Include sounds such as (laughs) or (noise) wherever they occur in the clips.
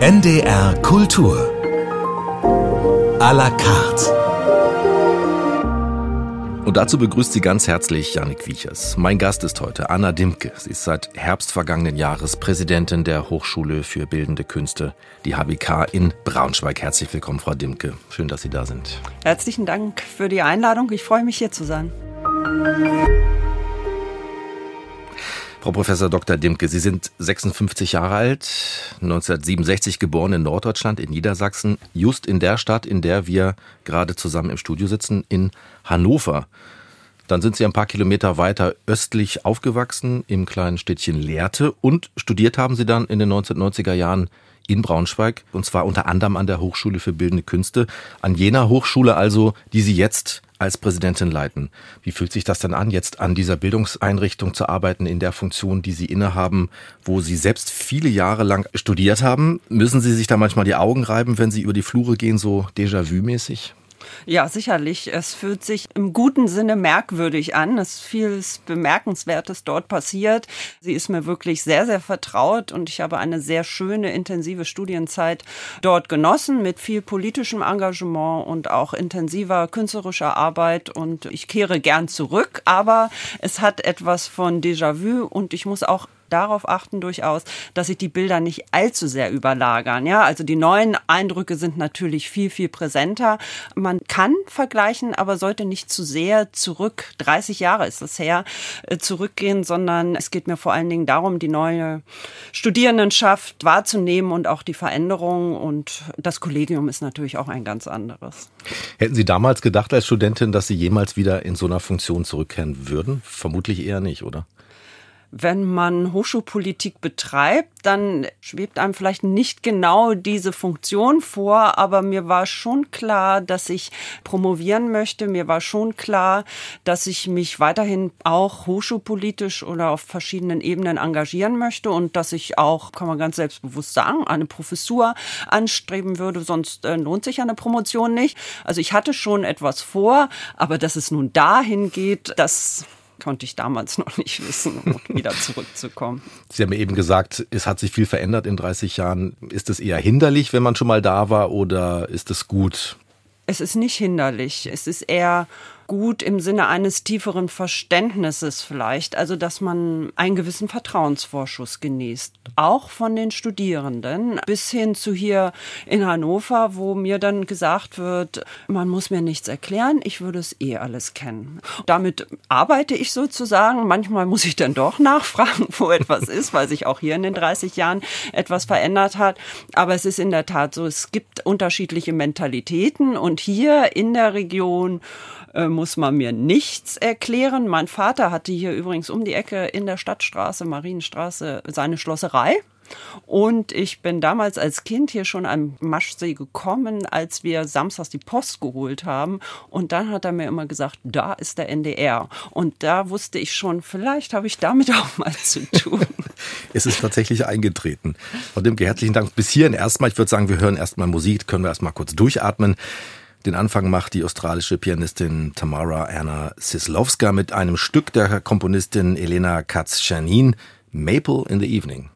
NDR Kultur. À la carte. Und dazu begrüßt sie ganz herzlich Janik Wiechers. Mein Gast ist heute Anna Dimke. Sie ist seit Herbst vergangenen Jahres Präsidentin der Hochschule für Bildende Künste, die HBK in Braunschweig. Herzlich willkommen, Frau Dimke. Schön, dass Sie da sind. Herzlichen Dank für die Einladung. Ich freue mich, hier zu sein. Frau Professor Dr. Dimke, Sie sind 56 Jahre alt, 1967 geboren in Norddeutschland, in Niedersachsen, just in der Stadt, in der wir gerade zusammen im Studio sitzen, in Hannover. Dann sind Sie ein paar Kilometer weiter östlich aufgewachsen, im kleinen Städtchen Lehrte und studiert haben Sie dann in den 1990er Jahren in Braunschweig und zwar unter anderem an der Hochschule für Bildende Künste, an jener Hochschule also, die Sie jetzt als Präsidentin leiten. Wie fühlt sich das denn an, jetzt an dieser Bildungseinrichtung zu arbeiten, in der Funktion, die Sie innehaben, wo Sie selbst viele Jahre lang studiert haben? Müssen Sie sich da manchmal die Augen reiben, wenn Sie über die Flure gehen, so Déjà-vu-mäßig? Ja, sicherlich. Es fühlt sich im guten Sinne merkwürdig an. Es ist vieles Bemerkenswertes dort passiert. Sie ist mir wirklich sehr, sehr vertraut und ich habe eine sehr schöne, intensive Studienzeit dort genossen mit viel politischem Engagement und auch intensiver künstlerischer Arbeit und ich kehre gern zurück, aber es hat etwas von Déjà-vu und ich muss auch darauf achten durchaus, dass sich die Bilder nicht allzu sehr überlagern. Ja, also die neuen Eindrücke sind natürlich viel, viel präsenter. Man kann vergleichen, aber sollte nicht zu sehr zurück, 30 Jahre ist es her, äh, zurückgehen, sondern es geht mir vor allen Dingen darum, die neue Studierendenschaft wahrzunehmen und auch die Veränderungen und das Kollegium ist natürlich auch ein ganz anderes. Hätten Sie damals gedacht als Studentin, dass Sie jemals wieder in so einer Funktion zurückkehren würden? Vermutlich eher nicht, oder? Wenn man Hochschulpolitik betreibt, dann schwebt einem vielleicht nicht genau diese Funktion vor, aber mir war schon klar, dass ich promovieren möchte. Mir war schon klar, dass ich mich weiterhin auch hochschulpolitisch oder auf verschiedenen Ebenen engagieren möchte und dass ich auch, kann man ganz selbstbewusst sagen, eine Professur anstreben würde, sonst äh, lohnt sich eine Promotion nicht. Also ich hatte schon etwas vor, aber dass es nun dahin geht, das konnte ich damals noch nicht wissen, um (laughs) wieder zurückzukommen. Sie haben eben gesagt, es hat sich viel verändert in 30 Jahren. Ist es eher hinderlich, wenn man schon mal da war, oder ist es gut? Es ist nicht hinderlich. Es ist eher gut im Sinne eines tieferen Verständnisses vielleicht, also dass man einen gewissen Vertrauensvorschuss genießt, auch von den Studierenden, bis hin zu hier in Hannover, wo mir dann gesagt wird, man muss mir nichts erklären, ich würde es eh alles kennen. Damit arbeite ich sozusagen. Manchmal muss ich dann doch (laughs) nachfragen, wo etwas ist, weil sich auch hier in den 30 Jahren etwas verändert hat. Aber es ist in der Tat so, es gibt unterschiedliche Mentalitäten und hier in der Region äh, muss man mir nichts erklären. Mein Vater hatte hier übrigens um die Ecke in der Stadtstraße, Marienstraße, seine Schlosserei. Und ich bin damals als Kind hier schon am Maschsee gekommen, als wir samstags die Post geholt haben. Und dann hat er mir immer gesagt, da ist der NDR. Und da wusste ich schon, vielleicht habe ich damit (laughs) auch mal zu tun. es ist tatsächlich eingetreten. Frau Dimke, herzlichen Dank bis hierhin erstmal. Ich würde sagen, wir hören erstmal Musik, können wir erstmal kurz durchatmen. Den Anfang macht die australische Pianistin Tamara Anna Sislowska mit einem Stück der Komponistin Elena Katz-Chanin, Maple in the Evening.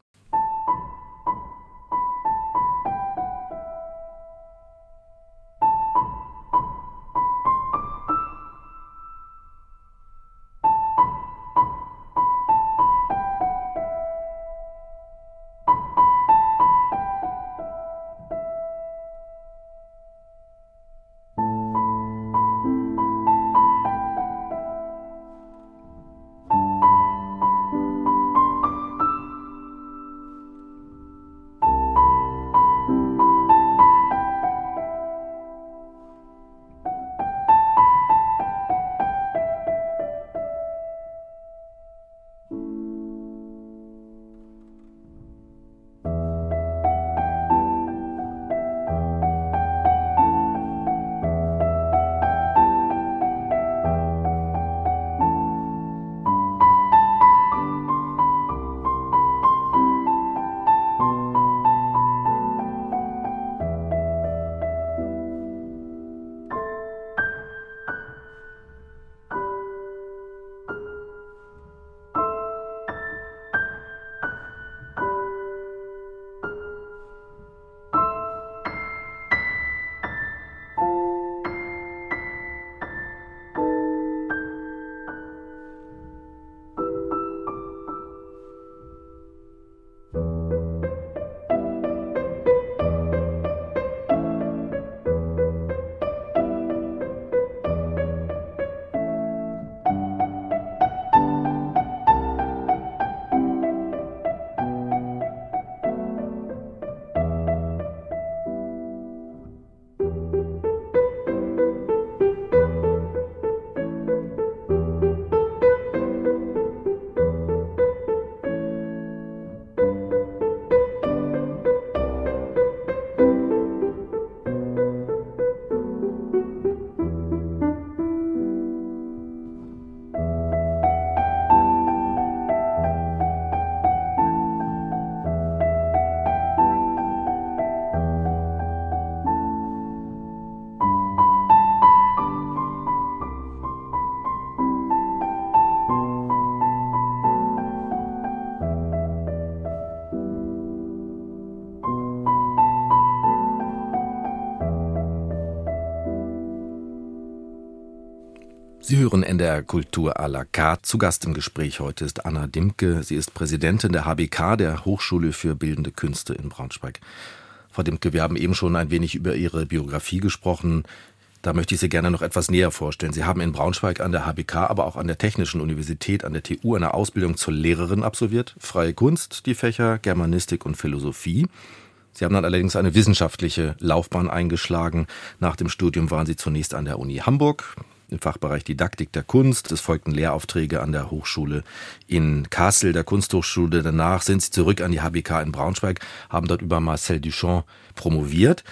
NDR Kultur à la carte. Zu Gast im Gespräch heute ist Anna Dimke. Sie ist Präsidentin der HBK, der Hochschule für Bildende Künste in Braunschweig. Frau Dimke, wir haben eben schon ein wenig über Ihre Biografie gesprochen. Da möchte ich Sie gerne noch etwas näher vorstellen. Sie haben in Braunschweig an der HBK, aber auch an der Technischen Universität, an der TU eine Ausbildung zur Lehrerin absolviert. Freie Kunst, die Fächer Germanistik und Philosophie. Sie haben dann allerdings eine wissenschaftliche Laufbahn eingeschlagen. Nach dem Studium waren Sie zunächst an der Uni Hamburg, im Fachbereich Didaktik der Kunst. Es folgten Lehraufträge an der Hochschule in Kassel, der Kunsthochschule. Danach sind sie zurück an die HBK in Braunschweig, haben dort über Marcel Duchamp promoviert.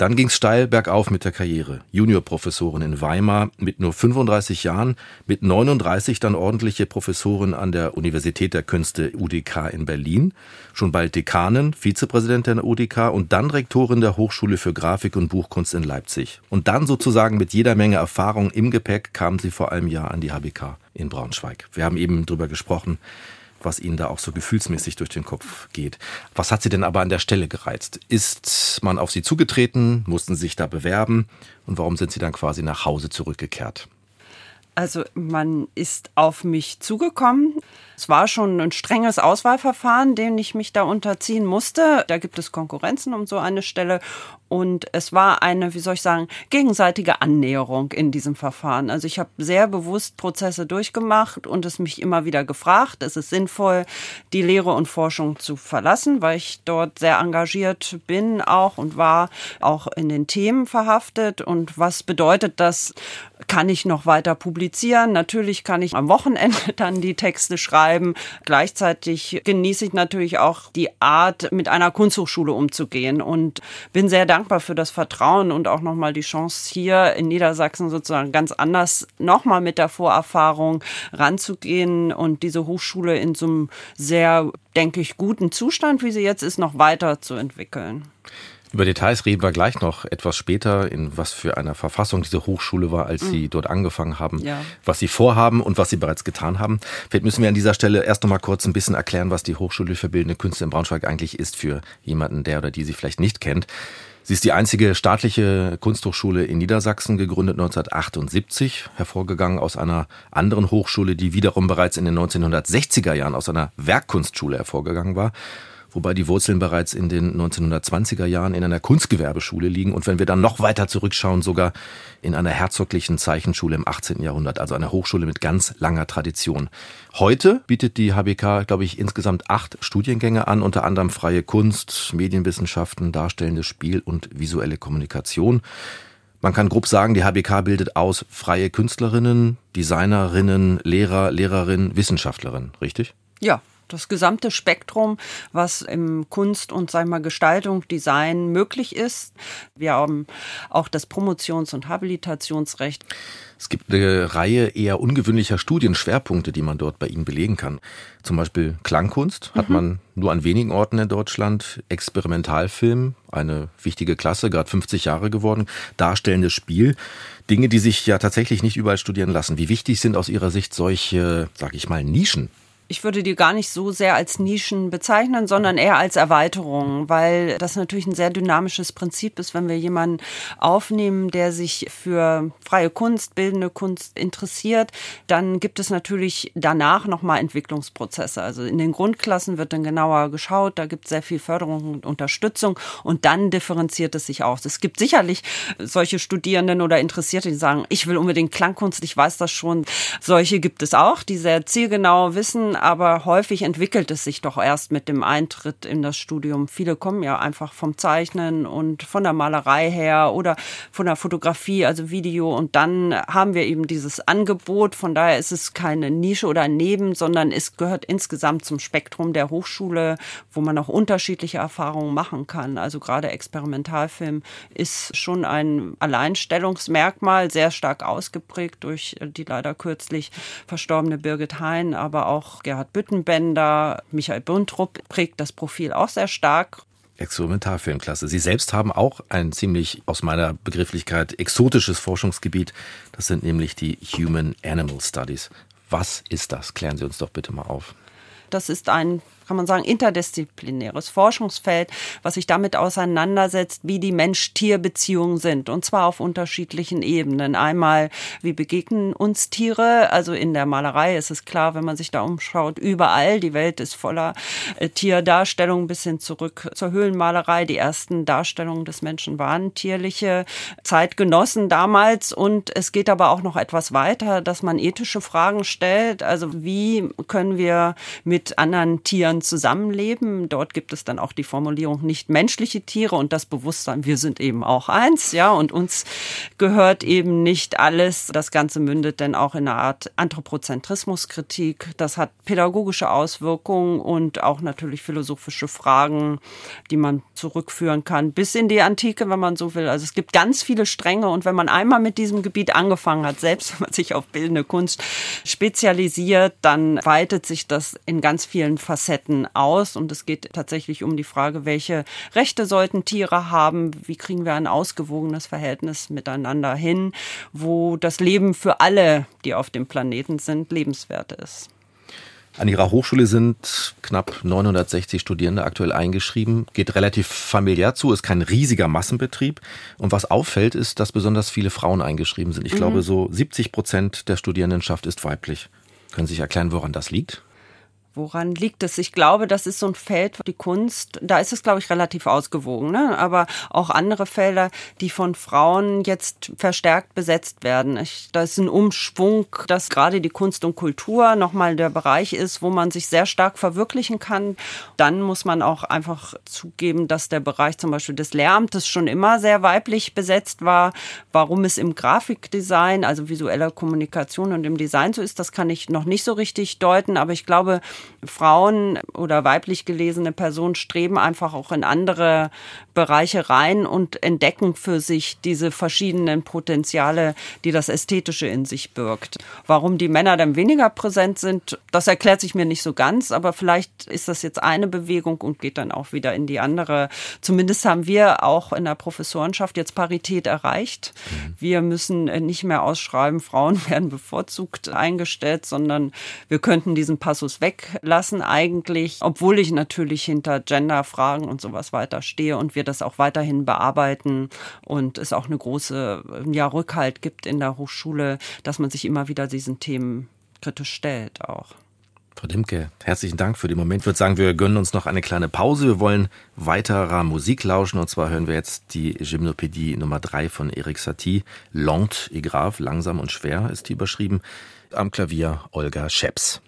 Dann ging es steil bergauf mit der Karriere. Juniorprofessorin in Weimar mit nur 35 Jahren, mit 39 dann ordentliche Professorin an der Universität der Künste UDK in Berlin, schon bald Dekanin, Vizepräsidentin der UDK und dann Rektorin der Hochschule für Grafik und Buchkunst in Leipzig. Und dann sozusagen mit jeder Menge Erfahrung im Gepäck kamen sie vor einem Jahr an die HBK in Braunschweig. Wir haben eben drüber gesprochen, was Ihnen da auch so gefühlsmäßig durch den Kopf geht. Was hat Sie denn aber an der Stelle gereizt? Ist man auf Sie zugetreten? Mussten Sie sich da bewerben? Und warum sind Sie dann quasi nach Hause zurückgekehrt? Also man ist auf mich zugekommen. Es war schon ein strenges Auswahlverfahren, dem ich mich da unterziehen musste. Da gibt es Konkurrenzen um so eine Stelle. Und es war eine, wie soll ich sagen, gegenseitige Annäherung in diesem Verfahren. Also ich habe sehr bewusst Prozesse durchgemacht und es mich immer wieder gefragt, ist es sinnvoll, die Lehre und Forschung zu verlassen, weil ich dort sehr engagiert bin auch und war auch in den Themen verhaftet. Und was bedeutet das? Kann ich noch weiter publizieren? Natürlich kann ich am Wochenende (laughs) dann die Texte schreiben. Gleichzeitig genieße ich natürlich auch die Art, mit einer Kunsthochschule umzugehen und bin sehr dankbar dankbar für das Vertrauen und auch nochmal die Chance hier in Niedersachsen sozusagen ganz anders nochmal mit der Vorerfahrung ranzugehen und diese Hochschule in so einem sehr, denke ich, guten Zustand, wie sie jetzt ist, noch weiter zu entwickeln. Über Details reden wir gleich noch etwas später, in was für einer Verfassung diese Hochschule war, als mhm. Sie dort angefangen haben, ja. was Sie vorhaben und was Sie bereits getan haben. Vielleicht müssen wir an dieser Stelle erst noch mal kurz ein bisschen erklären, was die Hochschule für Bildende Künste in Braunschweig eigentlich ist für jemanden, der oder die sie vielleicht nicht kennt. Sie ist die einzige staatliche Kunsthochschule in Niedersachsen, gegründet 1978, hervorgegangen aus einer anderen Hochschule, die wiederum bereits in den 1960er Jahren aus einer Werkkunstschule hervorgegangen war wobei die Wurzeln bereits in den 1920er Jahren in einer Kunstgewerbeschule liegen und wenn wir dann noch weiter zurückschauen, sogar in einer herzoglichen Zeichenschule im 18. Jahrhundert, also einer Hochschule mit ganz langer Tradition. Heute bietet die HBK, glaube ich, insgesamt acht Studiengänge an, unter anderem freie Kunst, Medienwissenschaften, darstellendes Spiel und visuelle Kommunikation. Man kann grob sagen, die HBK bildet aus freie Künstlerinnen, Designerinnen, Lehrer, Lehrerinnen, Wissenschaftlerinnen, richtig? Ja, das gesamte Spektrum, was im Kunst- und sag mal, Gestaltung, Design möglich ist. Wir haben auch das Promotions- und Habilitationsrecht. Es gibt eine Reihe eher ungewöhnlicher Studienschwerpunkte, die man dort bei Ihnen belegen kann. Zum Beispiel Klangkunst hat mhm. man nur an wenigen Orten in Deutschland. Experimentalfilm, eine wichtige Klasse, gerade 50 Jahre geworden. Darstellendes Spiel. Dinge, die sich ja tatsächlich nicht überall studieren lassen. Wie wichtig sind aus Ihrer Sicht solche, sag ich mal, Nischen ich würde die gar nicht so sehr als Nischen bezeichnen, sondern eher als Erweiterung, weil das natürlich ein sehr dynamisches Prinzip ist, wenn wir jemanden aufnehmen, der sich für freie Kunst, bildende Kunst interessiert, dann gibt es natürlich danach nochmal Entwicklungsprozesse. Also in den Grundklassen wird dann genauer geschaut, da gibt es sehr viel Förderung und Unterstützung und dann differenziert es sich aus. Es gibt sicherlich solche Studierenden oder Interessierte, die sagen, ich will unbedingt Klangkunst, ich weiß das schon. Solche gibt es auch, die sehr zielgenau wissen, aber häufig entwickelt es sich doch erst mit dem Eintritt in das Studium. Viele kommen ja einfach vom Zeichnen und von der Malerei her oder von der Fotografie, also Video. Und dann haben wir eben dieses Angebot. Von daher ist es keine Nische oder ein Neben, sondern es gehört insgesamt zum Spektrum der Hochschule, wo man auch unterschiedliche Erfahrungen machen kann. Also gerade Experimentalfilm ist schon ein Alleinstellungsmerkmal, sehr stark ausgeprägt durch die leider kürzlich verstorbene Birgit Hein, aber auch Gerhard Büttenbender, Michael Bündrup prägt das Profil auch sehr stark. Experimentalfilmklasse. Sie selbst haben auch ein ziemlich aus meiner Begrifflichkeit exotisches Forschungsgebiet. Das sind nämlich die Human Animal Studies. Was ist das? Klären Sie uns doch bitte mal auf. Das ist ein kann man sagen, interdisziplinäres Forschungsfeld, was sich damit auseinandersetzt, wie die Mensch-Tier-Beziehungen sind. Und zwar auf unterschiedlichen Ebenen. Einmal, wie begegnen uns Tiere? Also in der Malerei ist es klar, wenn man sich da umschaut, überall. Die Welt ist voller äh, Tierdarstellungen bis hin zurück zur Höhlenmalerei. Die ersten Darstellungen des Menschen waren tierliche Zeitgenossen damals. Und es geht aber auch noch etwas weiter, dass man ethische Fragen stellt. Also wie können wir mit anderen Tieren zusammenleben? Dort gibt es dann auch die Formulierung nicht menschliche Tiere und das Bewusstsein, wir sind eben auch eins, ja, und uns gehört eben nicht alles. Das Ganze mündet dann auch in eine Art Anthropozentrismuskritik. Das hat pädagogische Auswirkungen und auch natürlich philosophische Fragen, die man zurückführen kann bis in die Antike, wenn man so will. Also es gibt ganz viele Stränge und wenn man einmal mit diesem Gebiet angefangen hat, selbst wenn man sich auf bildende Kunst spezialisiert, dann weitet sich das in ganz vielen Facetten aus und es geht tatsächlich um die Frage, welche Rechte sollten Tiere haben, wie kriegen wir ein ausgewogenes Verhältnis miteinander hin, wo das Leben für alle, die auf dem Planeten sind, lebenswert ist. An Ihrer Hochschule sind knapp 960 Studierende aktuell eingeschrieben, geht relativ familiär zu, ist kein riesiger Massenbetrieb. Und was auffällt, ist, dass besonders viele Frauen eingeschrieben sind. Ich mhm. glaube, so 70 Prozent der Studierendenschaft ist weiblich. Können Sie sich erklären, woran das liegt? Woran liegt es? Ich glaube, das ist so ein Feld, die Kunst, da ist es, glaube ich, relativ ausgewogen. Ne? Aber auch andere Felder, die von Frauen jetzt verstärkt besetzt werden. Ich, da ist ein Umschwung, dass gerade die Kunst und Kultur nochmal der Bereich ist, wo man sich sehr stark verwirklichen kann. Dann muss man auch einfach zugeben, dass der Bereich zum Beispiel des Lehramtes schon immer sehr weiblich besetzt war. Warum es im Grafikdesign, also visueller Kommunikation und im Design so ist, das kann ich noch nicht so richtig deuten. Aber ich glaube, Frauen oder weiblich gelesene Personen streben einfach auch in andere Bereiche rein und entdecken für sich diese verschiedenen Potenziale, die das Ästhetische in sich birgt. Warum die Männer dann weniger präsent sind, das erklärt sich mir nicht so ganz, aber vielleicht ist das jetzt eine Bewegung und geht dann auch wieder in die andere. Zumindest haben wir auch in der Professorenschaft jetzt Parität erreicht. Wir müssen nicht mehr ausschreiben, Frauen (laughs) werden bevorzugt eingestellt, sondern wir könnten diesen Passus weglassen eigentlich, obwohl ich natürlich hinter Genderfragen und sowas weiter stehe und wir das auch weiterhin bearbeiten und es auch eine große ja, Rückhalt gibt in der Hochschule, dass man sich immer wieder diesen Themen kritisch stellt auch. Frau Dimke, herzlichen Dank für den Moment. Ich würde sagen, wir gönnen uns noch eine kleine Pause. Wir wollen weiterer Musik lauschen und zwar hören wir jetzt die Gymnopädie Nummer 3 von Eric Satie. Lent et grave, langsam und schwer ist die überschrieben. Am Klavier Olga Scheps.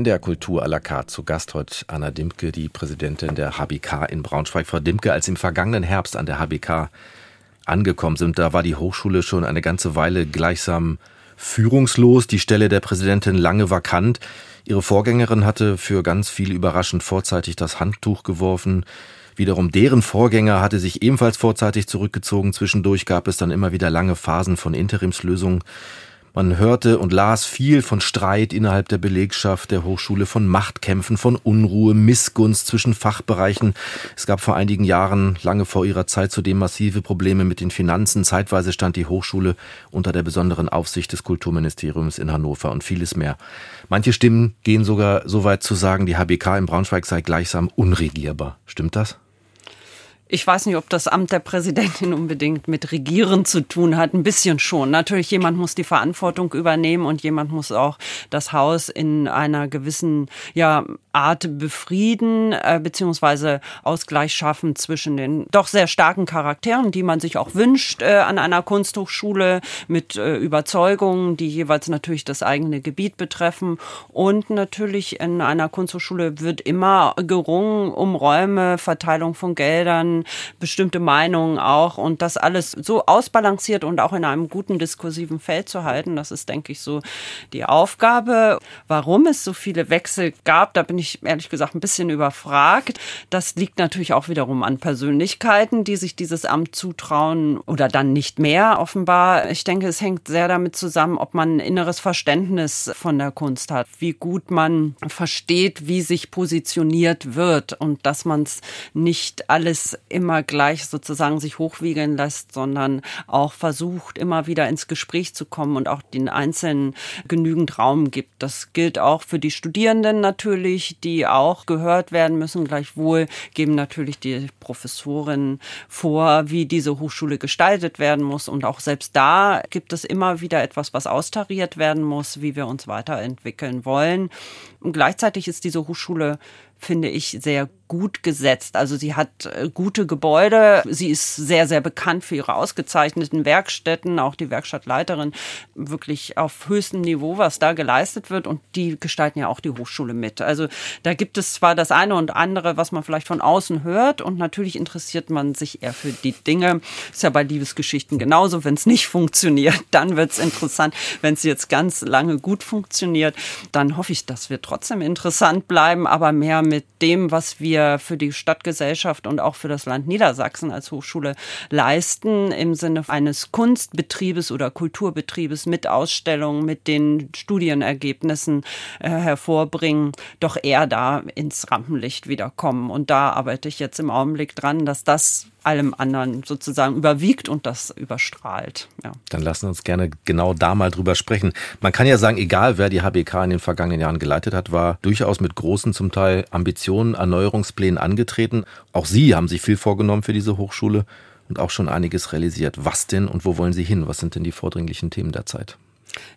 NDR Kultur à la carte. Zu Gast heute Anna Dimke, die Präsidentin der HBK in Braunschweig. Frau Dimke, als im vergangenen Herbst an der HBK angekommen sind, da war die Hochschule schon eine ganze Weile gleichsam führungslos, die Stelle der Präsidentin lange vakant. Ihre Vorgängerin hatte für ganz viel überraschend vorzeitig das Handtuch geworfen. Wiederum deren Vorgänger hatte sich ebenfalls vorzeitig zurückgezogen. Zwischendurch gab es dann immer wieder lange Phasen von Interimslösungen. Man hörte und las viel von Streit innerhalb der Belegschaft der Hochschule, von Machtkämpfen, von Unruhe, Missgunst zwischen Fachbereichen. Es gab vor einigen Jahren, lange vor ihrer Zeit, zudem massive Probleme mit den Finanzen. Zeitweise stand die Hochschule unter der besonderen Aufsicht des Kulturministeriums in Hannover und vieles mehr. Manche Stimmen gehen sogar so weit zu sagen, die HBK in Braunschweig sei gleichsam unregierbar. Stimmt das? Ich weiß nicht, ob das Amt der Präsidentin unbedingt mit Regieren zu tun hat. Ein bisschen schon. Natürlich, jemand muss die Verantwortung übernehmen und jemand muss auch das Haus in einer gewissen ja, Art befrieden, äh, beziehungsweise Ausgleich schaffen zwischen den doch sehr starken Charakteren, die man sich auch wünscht äh, an einer Kunsthochschule mit äh, Überzeugungen, die jeweils natürlich das eigene Gebiet betreffen. Und natürlich in einer Kunsthochschule wird immer gerungen um Räume, Verteilung von Geldern, bestimmte Meinungen auch und das alles so ausbalanciert und auch in einem guten diskursiven Feld zu halten, das ist, denke ich, so die Aufgabe. Warum es so viele Wechsel gab, da bin ich ehrlich gesagt ein bisschen überfragt. Das liegt natürlich auch wiederum an Persönlichkeiten, die sich dieses Amt zutrauen oder dann nicht mehr offenbar. Ich denke, es hängt sehr damit zusammen, ob man ein inneres Verständnis von der Kunst hat, wie gut man versteht, wie sich positioniert wird und dass man es nicht alles immer gleich sozusagen sich hochwiegeln lässt, sondern auch versucht, immer wieder ins Gespräch zu kommen und auch den Einzelnen genügend Raum gibt. Das gilt auch für die Studierenden natürlich, die auch gehört werden müssen. Gleichwohl geben natürlich die Professorinnen vor, wie diese Hochschule gestaltet werden muss. Und auch selbst da gibt es immer wieder etwas, was austariert werden muss, wie wir uns weiterentwickeln wollen. Und gleichzeitig ist diese Hochschule finde ich, sehr gut gesetzt. Also sie hat äh, gute Gebäude. Sie ist sehr, sehr bekannt für ihre ausgezeichneten Werkstätten. Auch die Werkstattleiterin wirklich auf höchstem Niveau, was da geleistet wird. Und die gestalten ja auch die Hochschule mit. Also da gibt es zwar das eine und andere, was man vielleicht von außen hört. Und natürlich interessiert man sich eher für die Dinge. Ist ja bei Liebesgeschichten genauso. Wenn es nicht funktioniert, (laughs) dann wird es interessant. Wenn es jetzt ganz lange gut funktioniert, dann hoffe ich, dass wir trotzdem interessant bleiben, aber mehr mit dem, was wir für die Stadtgesellschaft und auch für das Land Niedersachsen als Hochschule leisten, im Sinne eines Kunstbetriebes oder Kulturbetriebes mit Ausstellungen, mit den Studienergebnissen äh, hervorbringen, doch eher da ins Rampenlicht wiederkommen. Und da arbeite ich jetzt im Augenblick dran, dass das allem anderen sozusagen überwiegt und das überstrahlt. Ja. Dann lassen wir uns gerne genau da mal drüber sprechen. Man kann ja sagen, egal wer die HBK in den vergangenen Jahren geleitet hat, war durchaus mit großen zum Teil Ambitionen, Erneuerungsplänen angetreten. Auch Sie haben sich viel vorgenommen für diese Hochschule und auch schon einiges realisiert. Was denn und wo wollen Sie hin? Was sind denn die vordringlichen Themen der Zeit?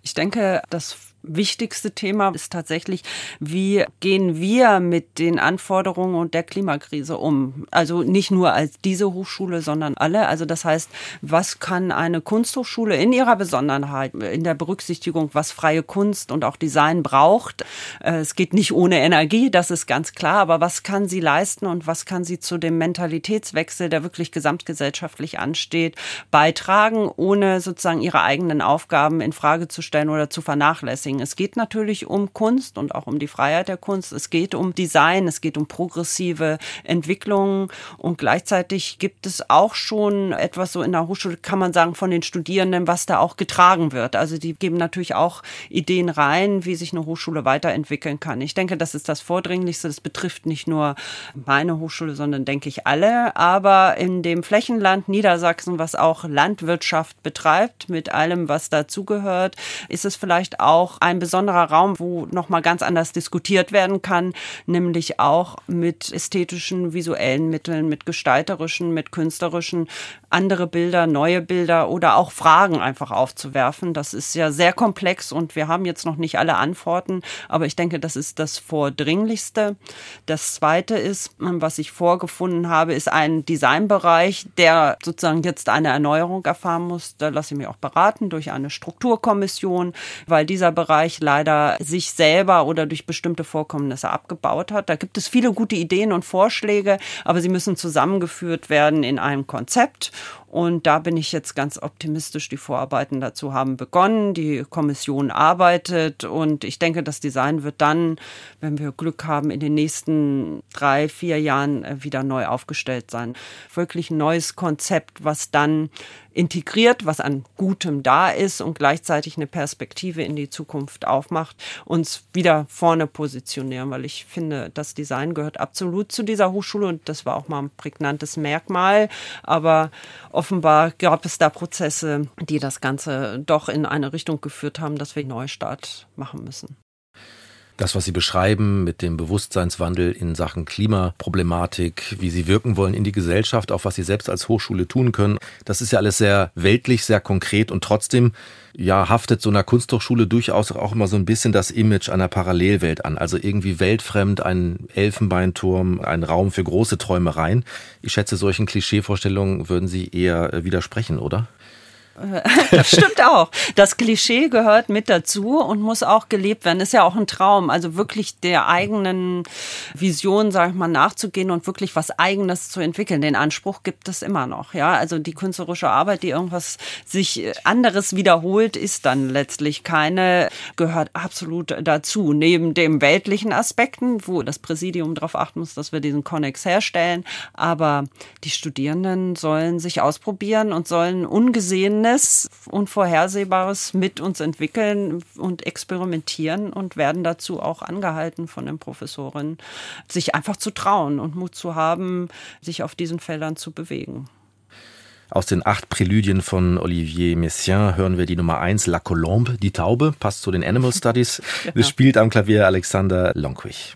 Ich denke, das wichtigste Thema ist tatsächlich, wie gehen wir mit den Anforderungen und der Klimakrise um? Also nicht nur als diese Hochschule, sondern alle. Also das heißt, was kann eine Kunsthochschule in ihrer Besonderheit, in der Berücksichtigung, was freie Kunst und auch Design braucht? Äh, es geht nicht ohne Energie, das ist ganz klar, aber was kann sie leisten und was kann sie zu dem Mentalitätswechsel, der wirklich gesamtgesellschaftlich ansteht, beitragen, ohne sozusagen ihre eigenen Aufgaben in Frage zu stellen oder zu vernachlässigen? Bringen. Es geht natürlich um Kunst und auch um die Freiheit der Kunst. Es geht um Design, es geht um progressive Entwicklungen und gleichzeitig gibt es auch schon etwas so in der Hochschule, kann man sagen, von den Studierenden, was da auch getragen wird. Also die geben natürlich auch Ideen rein, wie sich eine Hochschule weiterentwickeln kann. Ich denke, das ist das Vordringlichste. Das betrifft nicht nur meine Hochschule, sondern denke ich alle. Aber in dem Flächenland Niedersachsen, was auch Landwirtschaft betreibt, mit allem, was dazugehört, ist es vielleicht auch ein besonderer Raum, wo nochmal ganz anders diskutiert werden kann, nämlich auch mit ästhetischen, visuellen Mitteln, mit gestalterischen, mit künstlerischen, andere Bilder, neue Bilder oder auch Fragen einfach aufzuwerfen. Das ist ja sehr komplex und wir haben jetzt noch nicht alle Antworten, aber ich denke, das ist das Vordringlichste. Das zweite ist, was ich vorgefunden habe, ist ein Designbereich, der sozusagen jetzt eine Erneuerung erfahren muss. Da lasse ich mich auch beraten durch eine Strukturkommission, weil dieser Bereich Bereich leider sich selber oder durch bestimmte Vorkommnisse abgebaut hat. Da gibt es viele gute Ideen und Vorschläge, aber sie müssen zusammengeführt werden in einem Konzept. Und da bin ich jetzt ganz optimistisch. Die Vorarbeiten dazu haben begonnen. Die Kommission arbeitet und ich denke, das Design wird dann, wenn wir Glück haben, in den nächsten drei, vier Jahren äh, wieder neu aufgestellt sein. Wirklich ein neues Konzept, was dann integriert, was an Gutem da ist und gleichzeitig eine Perspektive in die Zukunft aufmacht, uns wieder vorne positionieren, weil ich finde, das Design gehört absolut zu dieser Hochschule und das war auch mal ein prägnantes Merkmal. Aber offenbar gab es da Prozesse, die das Ganze doch in eine Richtung geführt haben, dass wir Neustart machen müssen. Das, was Sie beschreiben mit dem Bewusstseinswandel in Sachen Klimaproblematik, wie Sie wirken wollen in die Gesellschaft, auch was Sie selbst als Hochschule tun können, das ist ja alles sehr weltlich, sehr konkret und trotzdem ja, haftet so einer Kunsthochschule durchaus auch immer so ein bisschen das Image einer Parallelwelt an. Also irgendwie weltfremd, ein Elfenbeinturm, ein Raum für große Träumereien. Ich schätze, solchen Klischeevorstellungen würden Sie eher widersprechen, oder? (laughs) das stimmt auch. Das Klischee gehört mit dazu und muss auch gelebt werden. Ist ja auch ein Traum, also wirklich der eigenen Vision, sag ich mal, nachzugehen und wirklich was Eigenes zu entwickeln. Den Anspruch gibt es immer noch. Ja, also die künstlerische Arbeit, die irgendwas sich anderes wiederholt, ist dann letztlich keine, gehört absolut dazu. Neben dem weltlichen Aspekten, wo das Präsidium darauf achten muss, dass wir diesen Connex herstellen. Aber die Studierenden sollen sich ausprobieren und sollen ungesehen Unbekanntes, Unvorhersehbares mit uns entwickeln und experimentieren und werden dazu auch angehalten von den Professorinnen, sich einfach zu trauen und Mut zu haben, sich auf diesen Feldern zu bewegen. Aus den acht Präludien von Olivier Messiaen hören wir die Nummer eins, La Colombe, die Taube, passt zu den Animal Studies. (laughs) genau. Das spielt am Klavier Alexander Lonquich.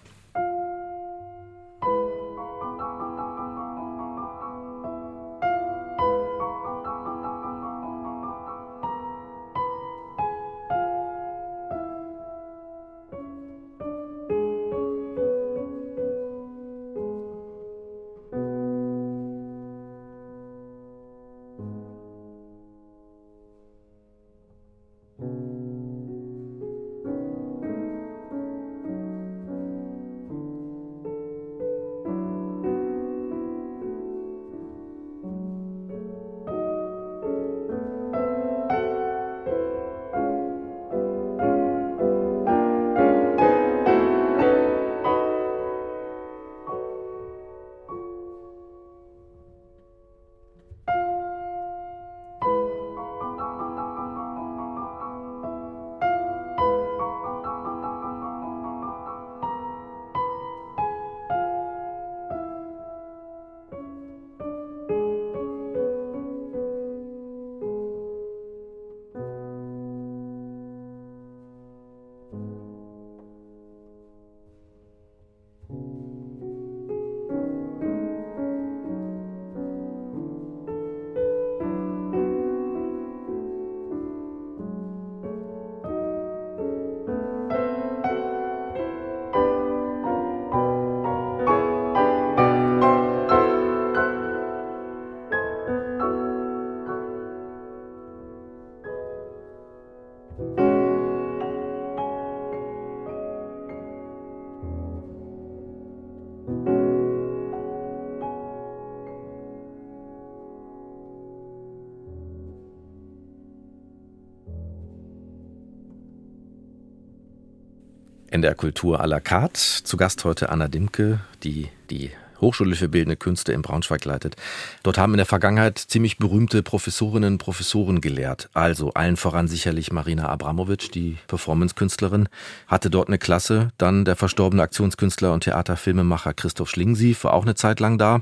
In der Kultur à la carte. Zu Gast heute Anna Dimke, die die Hochschule für Bildende Künste in Braunschweig leitet. Dort haben in der Vergangenheit ziemlich berühmte Professorinnen und Professoren gelehrt. Also allen voran sicherlich Marina Abramovic, die Performance-Künstlerin, hatte dort eine Klasse. Dann der verstorbene Aktionskünstler und Theaterfilmemacher Christoph Schlingsief war auch eine Zeit lang da.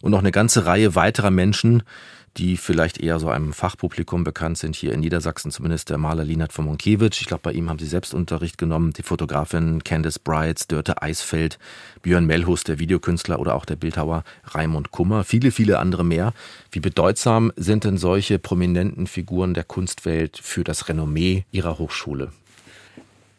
Und noch eine ganze Reihe weiterer Menschen, die vielleicht eher so einem Fachpublikum bekannt sind, hier in Niedersachsen zumindest der Maler Linhard von Monkiewicz. Ich glaube, bei ihm haben Sie selbst Unterricht genommen. Die Fotografin Candice Brights, Dörte Eisfeld, Björn Melhus, der Videokünstler oder auch der Bildhauer Raimund Kummer. Viele, viele andere mehr. Wie bedeutsam sind denn solche prominenten Figuren der Kunstwelt für das Renommee Ihrer Hochschule?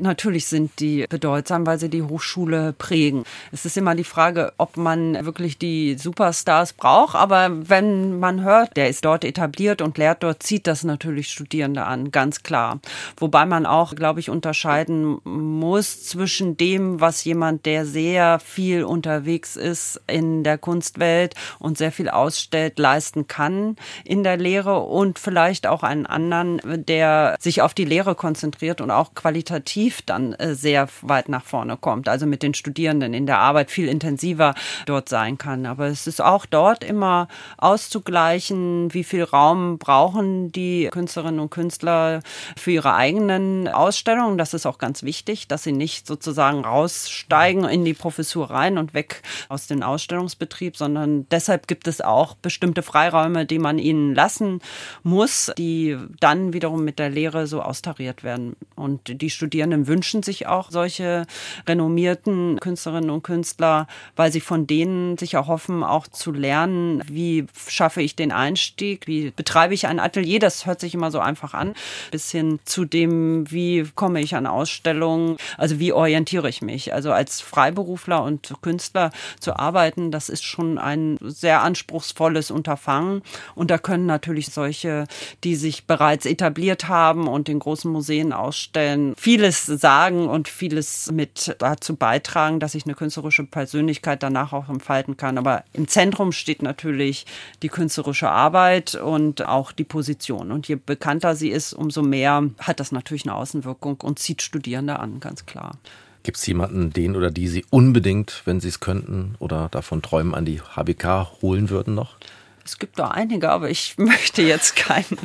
Natürlich sind die bedeutsam, weil sie die Hochschule prägen. Es ist immer die Frage, ob man wirklich die Superstars braucht. Aber wenn man hört, der ist dort etabliert und lehrt dort, zieht das natürlich Studierende an, ganz klar. Wobei man auch, glaube ich, unterscheiden muss zwischen dem, was jemand, der sehr viel unterwegs ist in der Kunstwelt und sehr viel ausstellt, leisten kann in der Lehre und vielleicht auch einen anderen, der sich auf die Lehre konzentriert und auch qualitativ dann äh, sehr weit nach vorne kommt. Also mit den Studierenden in der Arbeit viel intensiver dort sein kann. Aber es ist auch dort immer auszugleichen, wie viel Raum brauchen die Künstlerinnen und Künstler für ihre eigenen Ausstellungen. Das ist auch ganz wichtig, dass sie nicht sozusagen raussteigen in die Professur rein und weg aus dem Ausstellungsbetrieb, sondern deshalb gibt es auch bestimmte Freiräume, die man ihnen lassen muss, die dann wiederum mit der Lehre so austariert werden. Und die Studierenden wünschen sich auch solche renommierten Künstlerinnen und Künstler, weil sie von denen sich erhoffen, auch zu lernen, wie schaffe ich den Einstieg, wie betreibe ich ein Atelier, das hört sich immer so einfach an, bis hin zu dem, wie komme ich an Ausstellungen, also wie orientiere ich mich. Also als Freiberufler und Künstler zu arbeiten, das ist schon ein sehr anspruchsvolles Unterfangen. Und da können natürlich solche, die sich bereits etabliert haben und in großen Museen ausstellen, vieles sagen und vieles mit dazu beitragen, dass ich eine künstlerische Persönlichkeit danach auch entfalten kann. Aber im Zentrum steht natürlich die künstlerische Arbeit und auch die Position. Und je bekannter sie ist, umso mehr hat das natürlich eine Außenwirkung und zieht Studierende an, ganz klar. Gibt es jemanden, den oder die Sie unbedingt, wenn Sie es könnten oder davon träumen, an die HBK holen würden noch? Es gibt da einige, aber ich (laughs) möchte jetzt keinen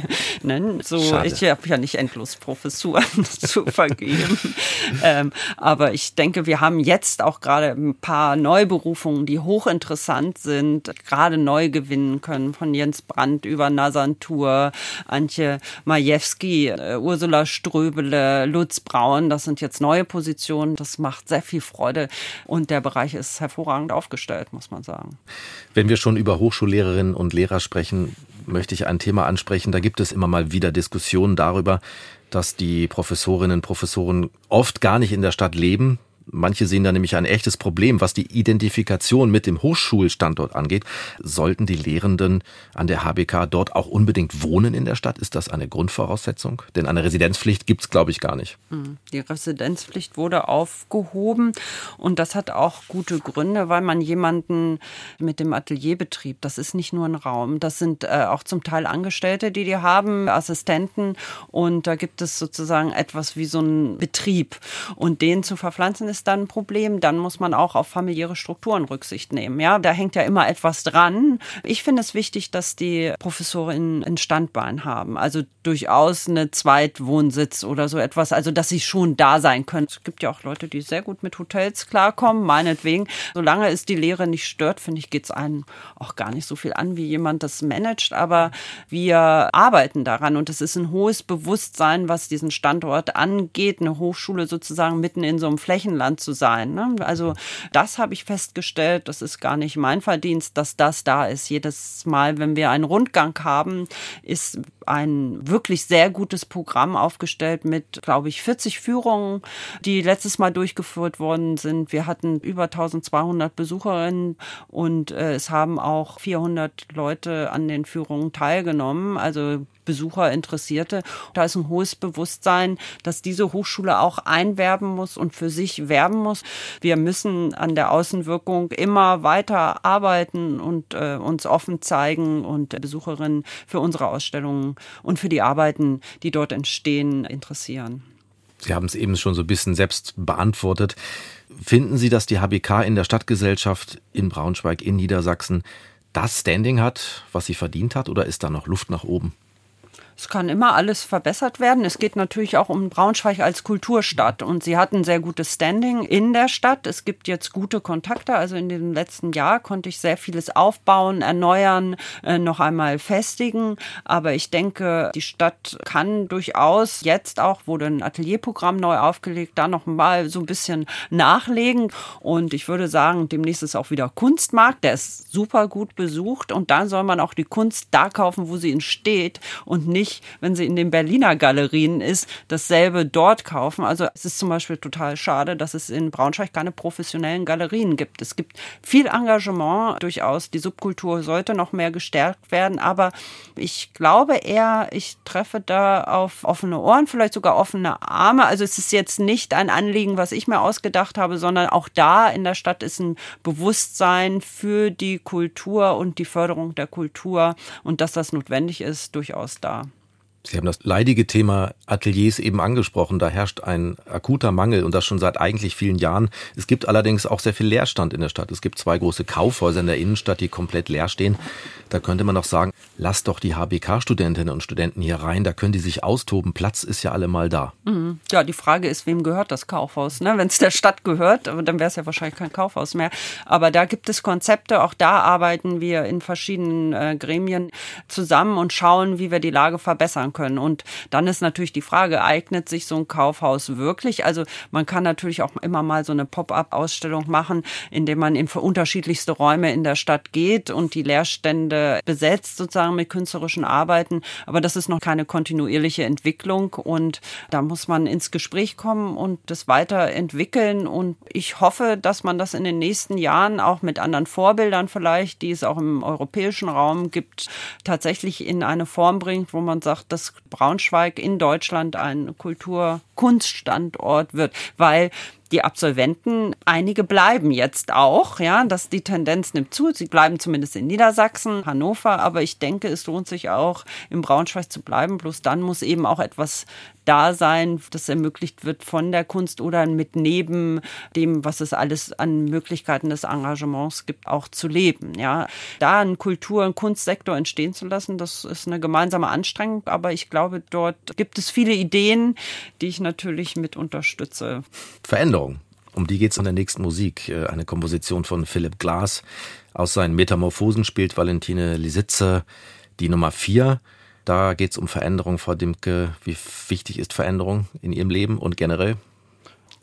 nennen. So, Schade. ich habe ja nicht endlos Professuren (laughs) zu vergeben. ähm, aber ich denke, wir haben jetzt auch gerade ein paar Neuberufungen, die hochinteressant sind, gerade neu gewinnen können. Von Jens Brandt über Nasantur, Antje Majewski, äh, Ursula Ströbele, Lutz Braun. Das sind jetzt neue Positionen. Das macht sehr viel Freude. Und der Bereich ist hervorragend aufgestellt, muss man sagen. Wenn wir schon über Hochschullehrerinnen und Lehrer sprechen, möchte ich ein Thema ansprechen. Da gibt es immer mal wieder Diskussionen darüber, dass die Professorinnen und Professoren oft gar nicht in der Stadt leben, Manche sehen da nämlich ein echtes Problem, was die Identifikation mit dem Hochschulstandort angeht. Sollten die Lehrenden an der HBK dort auch unbedingt wohnen in der Stadt? Ist das eine Grundvoraussetzung? Denn eine Residenzpflicht gibt's, glaube ich, gar nicht. Hm, die Residenzpflicht wurde aufgehoben und das hat auch gute Gründe, weil man jemanden mit dem Atelierbetrieb, das ist nicht nur ein Raum, das sind äh, auch zum Teil Angestellte, die die haben, Assistenten und da gibt es sozusagen etwas wie so einen Betrieb und den zu verpflanzen ist ist dann ein Problem. Dann muss man auch auf familiäre Strukturen Rücksicht nehmen. Ja, da hängt ja immer etwas dran. Ich finde es wichtig, dass die Professorinnen ein Standbein haben. Also durchaus eine Zweitwohnsitz oder so etwas. Also, dass sie schon da sein können. Es gibt ja auch Leute, die sehr gut mit Hotels klarkommen, meinetwegen. Solange es die Lehre nicht stört, finde ich, geht es einem auch gar nicht so viel an, wie jemand das managt. Aber wir arbeiten daran und es ist ein hohes Bewusstsein, was diesen Standort angeht. Eine Hochschule sozusagen mitten in so einem Flächenland Land zu sein. Ne? Also das habe ich festgestellt, das ist gar nicht mein Verdienst, dass das da ist. Jedes Mal, wenn wir einen Rundgang haben, ist ein wirklich sehr gutes Programm aufgestellt mit, glaube ich, 40 Führungen, die letztes Mal durchgeführt worden sind. Wir hatten über 1200 Besucherinnen und äh, es haben auch 400 Leute an den Führungen teilgenommen. Also Besucher, Interessierte. Da ist ein hohes Bewusstsein, dass diese Hochschule auch einwerben muss und für sich werben muss. Wir müssen an der Außenwirkung immer weiter arbeiten und äh, uns offen zeigen und Besucherinnen für unsere Ausstellungen und für die Arbeiten, die dort entstehen, interessieren. Sie haben es eben schon so ein bisschen selbst beantwortet. Finden Sie, dass die HBK in der Stadtgesellschaft in Braunschweig, in Niedersachsen, das Standing hat, was sie verdient hat, oder ist da noch Luft nach oben? Es kann immer alles verbessert werden. Es geht natürlich auch um Braunschweig als Kulturstadt. Und sie hat ein sehr gutes Standing in der Stadt. Es gibt jetzt gute Kontakte. Also in dem letzten Jahr konnte ich sehr vieles aufbauen, erneuern, äh, noch einmal festigen. Aber ich denke, die Stadt kann durchaus jetzt auch, wurde ein Atelierprogramm neu aufgelegt, da noch mal so ein bisschen nachlegen. Und ich würde sagen, demnächst ist auch wieder Kunstmarkt. Der ist super gut besucht. Und dann soll man auch die Kunst da kaufen, wo sie entsteht und nicht nicht, wenn sie in den Berliner Galerien ist, dasselbe dort kaufen. Also es ist zum Beispiel total schade, dass es in Braunschweig keine professionellen Galerien gibt. Es gibt viel Engagement, durchaus die Subkultur sollte noch mehr gestärkt werden, aber ich glaube eher, ich treffe da auf offene Ohren, vielleicht sogar offene Arme. Also es ist jetzt nicht ein Anliegen, was ich mir ausgedacht habe, sondern auch da in der Stadt ist ein Bewusstsein für die Kultur und die Förderung der Kultur und dass das notwendig ist, durchaus da. Sie haben das leidige Thema Ateliers eben angesprochen. Da herrscht ein akuter Mangel und das schon seit eigentlich vielen Jahren. Es gibt allerdings auch sehr viel Leerstand in der Stadt. Es gibt zwei große Kaufhäuser in der Innenstadt, die komplett leer stehen. Da könnte man noch sagen, lasst doch die HBK-Studentinnen und Studenten hier rein, da können die sich austoben. Platz ist ja allemal da. Mhm. Ja, die Frage ist, wem gehört das Kaufhaus? Ne? Wenn es der Stadt gehört, dann wäre es ja wahrscheinlich kein Kaufhaus mehr. Aber da gibt es Konzepte, auch da arbeiten wir in verschiedenen äh, Gremien zusammen und schauen, wie wir die Lage verbessern können. Und dann ist natürlich die Frage, eignet sich so ein Kaufhaus wirklich? Also man kann natürlich auch immer mal so eine Pop-up-Ausstellung machen, indem man in unterschiedlichste Räume in der Stadt geht und die Leerstände besetzt sozusagen mit künstlerischen Arbeiten. Aber das ist noch keine kontinuierliche Entwicklung und da muss man ins Gespräch kommen und das weiterentwickeln. Und ich hoffe, dass man das in den nächsten Jahren auch mit anderen Vorbildern vielleicht, die es auch im europäischen Raum gibt, tatsächlich in eine Form bringt, wo man sagt, Braunschweig in Deutschland ein Kultur-Kunststandort wird, weil die Absolventen, einige bleiben jetzt auch, ja, dass die Tendenz nimmt zu. Sie bleiben zumindest in Niedersachsen, Hannover, aber ich denke, es lohnt sich auch, im Braunschweig zu bleiben. Bloß dann muss eben auch etwas da sein, das ermöglicht wird von der Kunst oder mit neben dem, was es alles an Möglichkeiten des Engagements gibt, auch zu leben. Ja, da einen Kultur- und Kunstsektor entstehen zu lassen, das ist eine gemeinsame Anstrengung, aber ich glaube, dort gibt es viele Ideen, die ich natürlich mit unterstütze. Veränderung Veränderung. Um die geht es in der nächsten Musik. Äh, eine Komposition von Philipp Glass. Aus seinen Metamorphosen spielt Valentine Lisitze die Nummer 4. Da geht es um Veränderung, Frau Dimke. Wie wichtig ist Veränderung in Ihrem Leben und generell?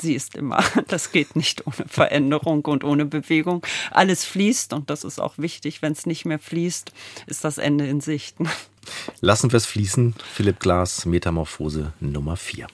Sie ist immer, (laughs) das geht nicht ohne Veränderung und ohne Bewegung. Alles fließt und das ist auch wichtig. Wenn es nicht mehr fließt, ist das Ende in Sicht. (laughs) Lassen wir es fließen. Philipp Glass, Metamorphose Nummer 4.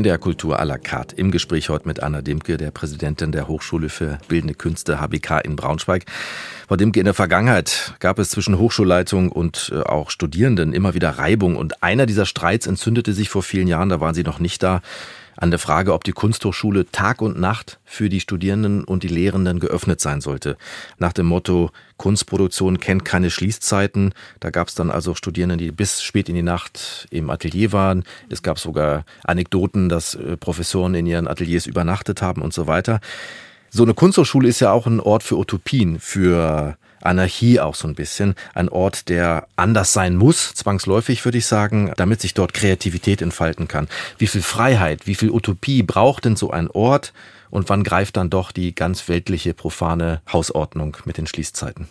NDR Kultur à la carte. Im Gespräch heute mit Anna Dimke, der Präsidentin der Hochschule für Bildende Künste HBK in Braunschweig. Frau Dimke, in der Vergangenheit gab es zwischen Hochschulleitung und äh, auch Studierenden immer wieder Reibung. Und einer dieser Streits entzündete sich vor vielen Jahren, da waren Sie noch nicht da, an der Frage, ob die Kunsthochschule Tag und Nacht für die Studierenden und die Lehrenden geöffnet sein sollte. Nach dem Motto, Kunstproduktion kennt keine Schließzeiten. Da gab es dann also Studierende, die bis spät in die Nacht im Atelier waren. Es gab sogar Anekdoten, dass äh, Professoren in ihren Ateliers übernachtet haben und so weiter. So eine Kunsthochschule ist ja auch ein Ort für Utopien, für Anarchie auch so ein bisschen. Ein Ort, der anders sein muss, zwangsläufig würde ich sagen, damit sich dort Kreativität entfalten kann. Wie viel Freiheit, wie viel Utopie braucht denn so ein Ort? Und wann greift dann doch die ganz weltliche, profane Hausordnung mit den Schließzeiten?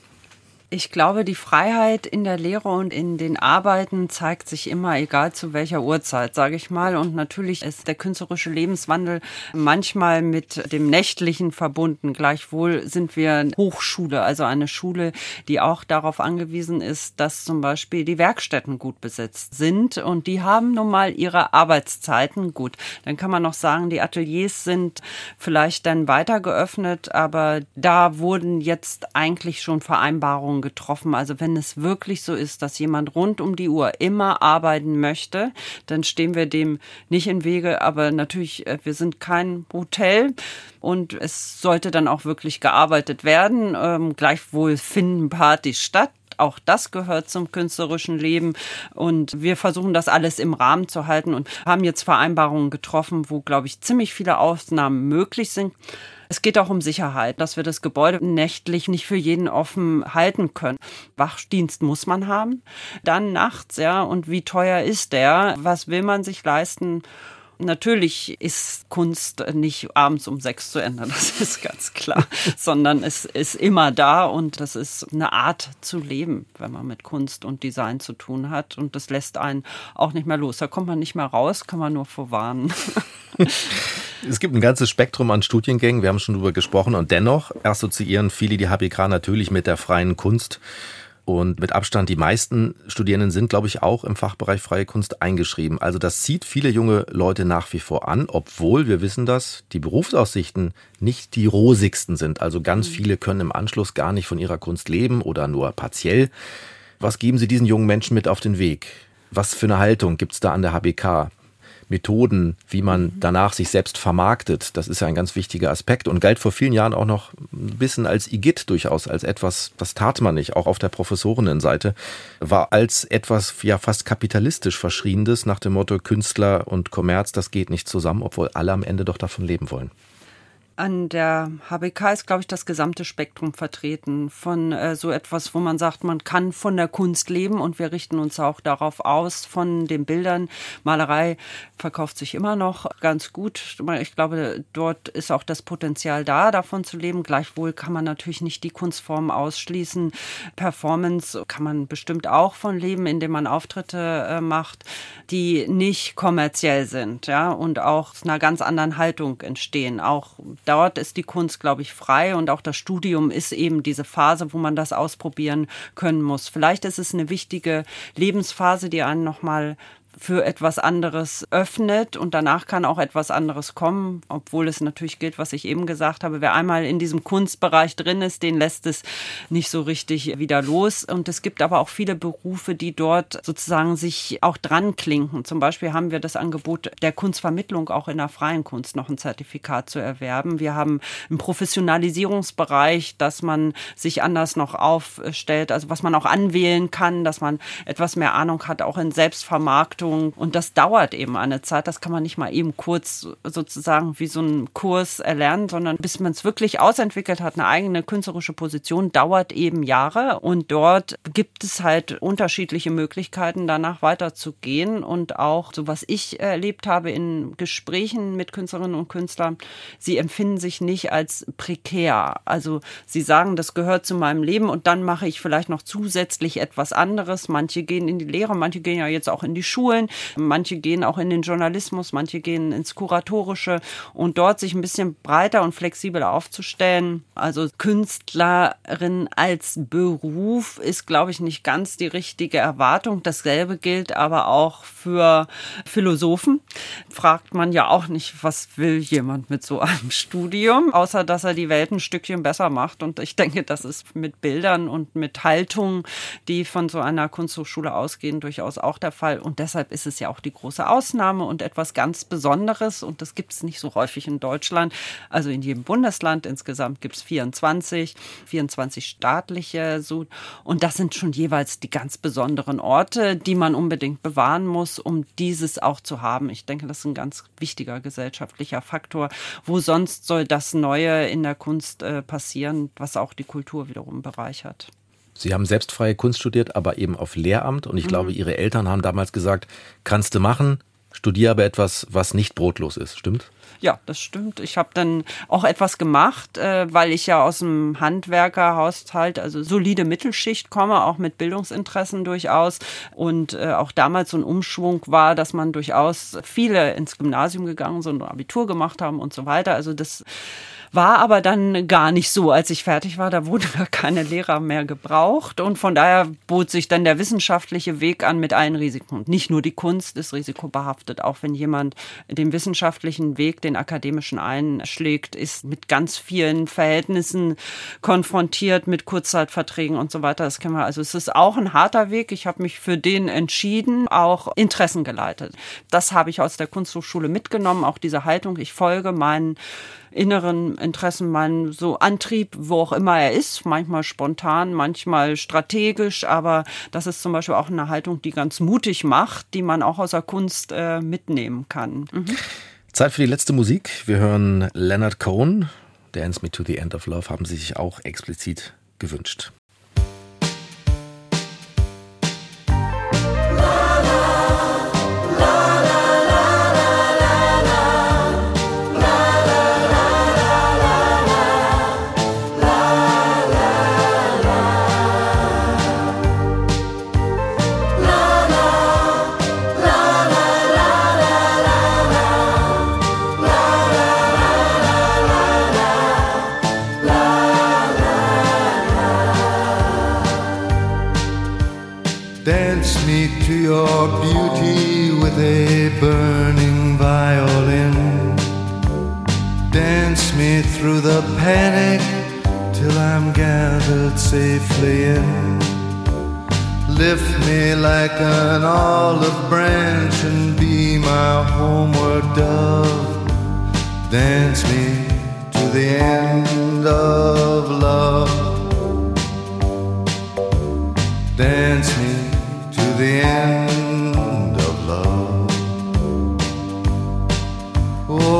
Ich glaube, die Freiheit in der Lehre und in den Arbeiten zeigt sich immer, egal zu welcher Uhrzeit, sage ich mal. Und natürlich ist der künstlerische Lebenswandel manchmal mit dem Nächtlichen verbunden. Gleichwohl sind wir Hochschule, also eine Schule, die auch darauf angewiesen ist, dass zum Beispiel die Werkstätten gut besetzt sind. Und die haben nun mal ihre Arbeitszeiten gut. Dann kann man noch sagen, die Ateliers sind vielleicht dann weiter geöffnet, aber da wurden jetzt eigentlich schon Vereinbarungen Entscheidungen getroffen. Also wenn es wirklich so ist, dass jemand rund um die Uhr immer arbeiten möchte, dann stehen wir dem nicht im Wege. Aber natürlich, äh, wir sind kein Hotel und es sollte dann auch wirklich gearbeitet werden. Ähm, gleichwohl finden Partys statt. Auch das gehört zum künstlerischen Leben. Und wir versuchen das alles im Rahmen zu halten und haben jetzt Vereinbarungen getroffen, wo, glaube ich, ziemlich viele Ausnahmen möglich sind. Es geht auch um Sicherheit, dass wir das Gebäude nächtlich nicht für jeden offen halten können. Wachdienst muss man haben. Dann nachts, ja. Und wie teuer ist der? Was will man sich leisten? Natürlich ist Kunst nicht abends um sechs zu ändern, (laughs) das ist ganz klar, sondern es ist immer da und das ist eine Art zu leben, wenn man mit Kunst und Design zu tun hat und das lässt einen auch nicht mehr los. Da kommt man nicht mehr raus, kann man nur vorwarnen. Es gibt ein ganzes Spektrum an Studiengängen, wir haben schon darüber gesprochen und dennoch assoziieren viele die HBK natürlich mit der freien Kunst. Und mit Abstand die meisten Studierenden sind, glaube ich, auch im Fachbereich freie Kunst eingeschrieben. Also das zieht viele junge Leute nach wie vor an, obwohl wir wissen, dass die Berufsaussichten nicht die rosigsten sind. Also ganz mhm. viele können im Anschluss gar nicht von ihrer Kunst leben oder nur partiell. Was geben Sie diesen jungen Menschen mit auf den Weg? Was für eine Haltung gibt es da an der HBK? Methoden, wie man mhm. danach sich selbst vermarktet. Das ist ja ein ganz wichtiger Aspekt und galt vor vielen Jahren auch noch ein bisschen als Igitt durchaus, als etwas, das tat man nicht, auch auf der Professorinnenseite, war als etwas ja fast kapitalistisch verschriebenes nach dem Motto Künstler und Kommerz, das geht nicht zusammen, obwohl alle am Ende doch davon leben wollen. An der HBK ist, glaube ich, das gesamte Spektrum vertreten von äh, so etwas, wo man sagt, man kann von der Kunst leben und wir richten uns auch darauf aus, von den Bildern. Malerei verkauft sich immer noch ganz gut. Ich glaube, dort ist auch das Potenzial da, davon zu leben. Gleichwohl kann man natürlich nicht die Kunstform ausschließen. Performance kann man bestimmt auch von leben, indem man Auftritte äh, macht, die nicht kommerziell sind, ja, und auch aus einer ganz anderen Haltung entstehen. Auch dort ist die Kunst, glaube ich, frei und auch das Studium ist eben diese Phase, wo man das ausprobieren können muss. Vielleicht ist es eine wichtige Lebensphase, die einen nochmal für etwas anderes öffnet und danach kann auch etwas anderes kommen, obwohl es natürlich gilt, was ich eben gesagt habe. Wer einmal in diesem Kunstbereich drin ist, den lässt es nicht so richtig wieder los. Und es gibt aber auch viele Berufe, die dort sozusagen sich auch dran klinken. Zum Beispiel haben wir das Angebot der Kunstvermittlung auch in der freien Kunst noch ein Zertifikat zu erwerben. Wir haben einen Professionalisierungsbereich, dass man sich anders noch aufstellt, also was man auch anwählen kann, dass man etwas mehr Ahnung hat, auch in Selbstvermarktung Entwicklung und das dauert eben eine Zeit. Das kann man nicht mal eben kurz sozusagen wie so einen Kurs erlernen, sondern bis man es wirklich ausentwickelt hat, eine eigene künstlerische Position, dauert eben Jahre und dort gibt es halt unterschiedliche Möglichkeiten, danach weiterzugehen und auch so was ich erlebt habe in Gesprächen mit Künstlerinnen und Künstlern, sie empfinden sich nicht als prekär. Also sie sagen, das gehört zu meinem Leben und dann mache ich vielleicht noch zusätzlich etwas anderes. Manche gehen in die Lehre, manche gehen ja jetzt auch in die Schule Schulen. Manche gehen auch in den Journalismus, manche gehen ins Kuratorische und dort sich ein bisschen breiter und flexibel aufzustellen. Also Künstlerin als Beruf ist, glaube ich, nicht ganz die richtige Erwartung. Dasselbe gilt aber auch für Philosophen. Fragt man ja auch nicht, was will jemand mit so einem (laughs) Studium, außer dass er die Welt ein Stückchen besser macht. Und ich denke, das ist mit Bildern und mit Haltungen, die von so einer Kunsthochschule ausgehen, durchaus auch der Fall. Und deshalb ist es ja auch die große Ausnahme und etwas ganz Besonderes. Und das gibt es nicht so häufig in Deutschland. Also in jedem Bundesland insgesamt gibt es 24, 24 staatliche. So. Und das sind schon jeweils die ganz besonderen Orte, die man unbedingt bewahren muss, um dieses auch zu haben. Ich denke, das ist ein ganz wichtiger gesellschaftlicher Faktor. Wo sonst soll das Neue in der Kunst äh, passieren, was auch die Kultur wiederum bereichert? Sie haben selbstfreie Kunst studiert, aber eben auf Lehramt. Und ich mhm. glaube, Ihre Eltern haben damals gesagt, kannst du machen, studiere aber etwas, was nicht brotlos ist. Stimmt? Ja, das stimmt. Ich habe dann auch etwas gemacht, äh, weil ich ja aus dem Handwerkerhaushalt, also solide Mittelschicht komme, auch mit Bildungsinteressen durchaus. Und äh, auch damals so ein Umschwung war, dass man durchaus viele ins Gymnasium gegangen sind und Abitur gemacht haben und so weiter. Also das war aber dann gar nicht so, als ich fertig war. Da wurden (laughs) gar keine Lehrer mehr gebraucht. Und von daher bot sich dann der wissenschaftliche Weg an mit allen Risiken. Und nicht nur die Kunst ist risikobehaftet. Auch wenn jemand den wissenschaftlichen Weg, den akademischen einschlägt, ist mit ganz vielen Verhältnissen konfrontiert, mit Kurzzeitverträgen und so weiter. Das kennen wir. Also es ist auch ein harter Weg. Ich habe mich für den entschieden, auch Interessen geleitet. Das habe ich aus der Kunsthochschule mitgenommen. Auch diese Haltung. Ich folge meinen inneren Interessen, mein so Antrieb, wo auch immer er ist, manchmal spontan, manchmal strategisch, aber das ist zum Beispiel auch eine Haltung, die ganz mutig macht, die man auch aus der Kunst äh, mitnehmen kann. Mhm. Zeit für die letzte Musik. Wir hören Leonard Cohen. Dance Me to the End of Love haben Sie sich auch explizit gewünscht. Safely in. Lift me like an olive branch and be my homeward dove. Dance me to the end of love. Dance me to the end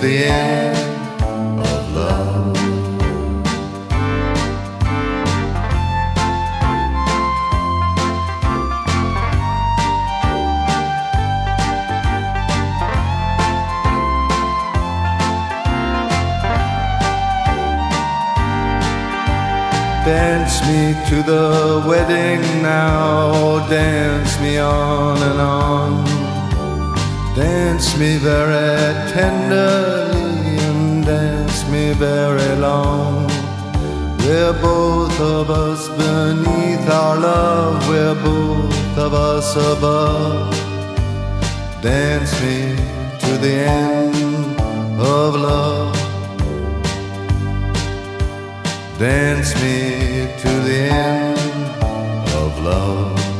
the end. of love. Dance me to the wedding now, dance me on and on. Dance me very tenderly and dance me very long. We're both of us beneath our love, we're both of us above. Dance me to the end of love. Dance me to the end of love.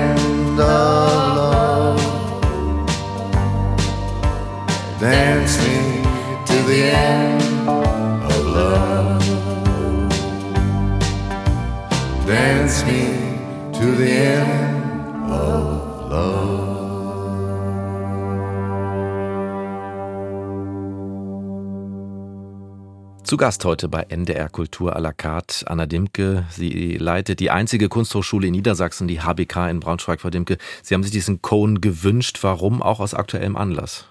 Zu Gast heute bei NDR Kultur à la carte Anna Dimke. Sie leitet die einzige Kunsthochschule in Niedersachsen, die HBK in Braunschweig. Frau Dimke, Sie haben sich diesen Cone gewünscht. Warum? Auch aus aktuellem Anlass?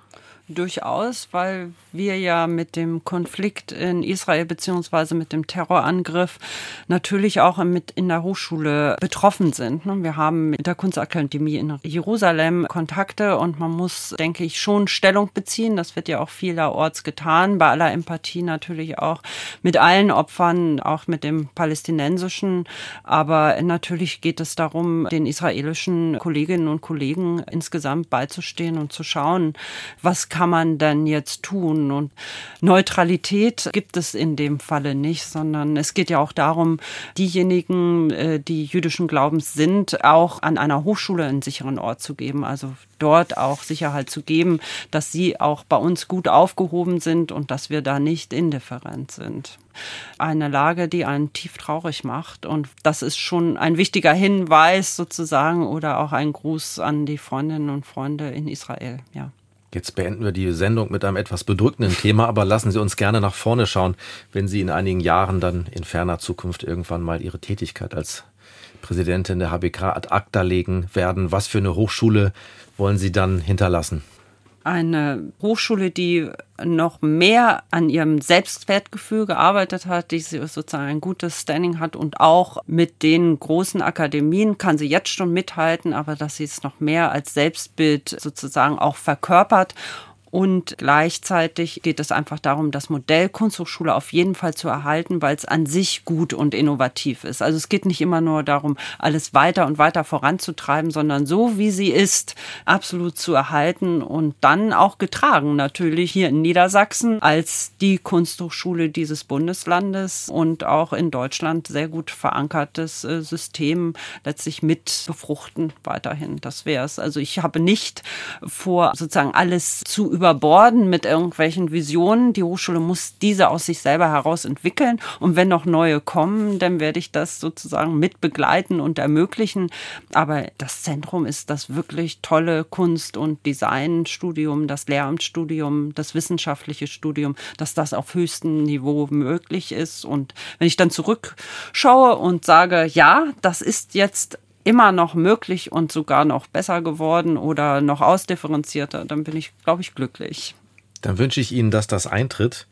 Durchaus, weil wir ja mit dem Konflikt in Israel beziehungsweise mit dem Terrorangriff natürlich auch mit in der Hochschule betroffen sind. Ne? Wir haben mit der Kunstakademie in Jerusalem Kontakte und man muss, denke ich, schon Stellung beziehen. Das wird ja auch vielerorts getan, bei aller Empathie natürlich auch mit allen Opfern, auch mit dem palästinensischen. Aber natürlich geht es darum, den israelischen Kolleginnen und Kollegen insgesamt beizustehen und zu schauen, was kann kann man denn jetzt tun? Und Neutralität gibt es in dem Falle nicht, sondern es geht ja auch darum, diejenigen, äh, die jüdischen Glaubens sind, auch an einer Hochschule einen sicheren Ort zu geben. Also dort auch Sicherheit zu geben, dass sie auch bei uns gut aufgehoben sind und dass wir da nicht indifferent sind. Eine Lage, die einen tief traurig macht. Und das ist schon ein wichtiger Hinweis sozusagen oder auch ein Gruß an die Freundinnen und Freunde in Israel. Ja. Jetzt beenden wir die Sendung mit einem etwas bedrückenden Thema, aber lassen Sie uns gerne nach vorne schauen, wenn Sie in einigen Jahren dann in ferner Zukunft irgendwann mal Ihre Tätigkeit als Präsidentin der HBK ad acta legen werden. Was für eine Hochschule wollen Sie dann hinterlassen? Eine Hochschule, die noch mehr an ihrem Selbstwertgefühl gearbeitet hat, die sozusagen ein gutes Standing hat und auch mit den großen Akademien kann sie jetzt schon mithalten, aber dass sie es noch mehr als Selbstbild sozusagen auch verkörpert und gleichzeitig geht es einfach darum, das Modell Kunsthochschule auf jeden Fall zu erhalten, weil es an sich gut und innovativ ist. Also es geht nicht immer nur darum, alles weiter und weiter voranzutreiben, sondern so wie sie ist, absolut zu erhalten und dann auch getragen natürlich hier in Niedersachsen als die Kunsthochschule dieses Bundeslandes und auch in Deutschland sehr gut verankertes äh, System letztlich mit befruchten weiterhin. Das wäre es. Also ich habe nicht vor, sozusagen alles zu überborden mit irgendwelchen Visionen. Die Hochschule muss diese aus sich selber heraus entwickeln. Und wenn noch neue kommen, dann werde ich das sozusagen mit begleiten und ermöglichen. Aber das Zentrum ist das wirklich tolle Kunst- und Designstudium, das Lehramtsstudium, das wissenschaftliche Studium, dass das auf höchstem Niveau möglich ist. Und wenn ich dann zurückschaue und sage, ja, das ist jetzt immer noch möglich und sogar noch besser geworden oder noch ausdifferenzierter, dann bin ich, glaube ich, glücklich. Dann wünsche ich Ihnen, dass das eintritt.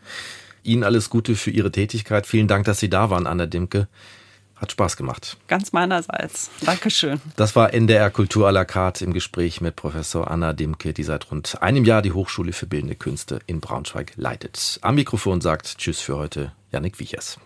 Ihnen alles Gute für Ihre Tätigkeit. Vielen Dank, dass Sie da waren, Anna Dimke. Hat Spaß gemacht. Ganz meinerseits. Dankeschön. Das war NDR Kultur à la carte im Gespräch mit Professor Anna Dimke, die seit rund einem Jahr die Hochschule für Bildende Künste in Braunschweig leitet. Am Mikrofon sagt Tschüss für heute, Yannick Wiechers.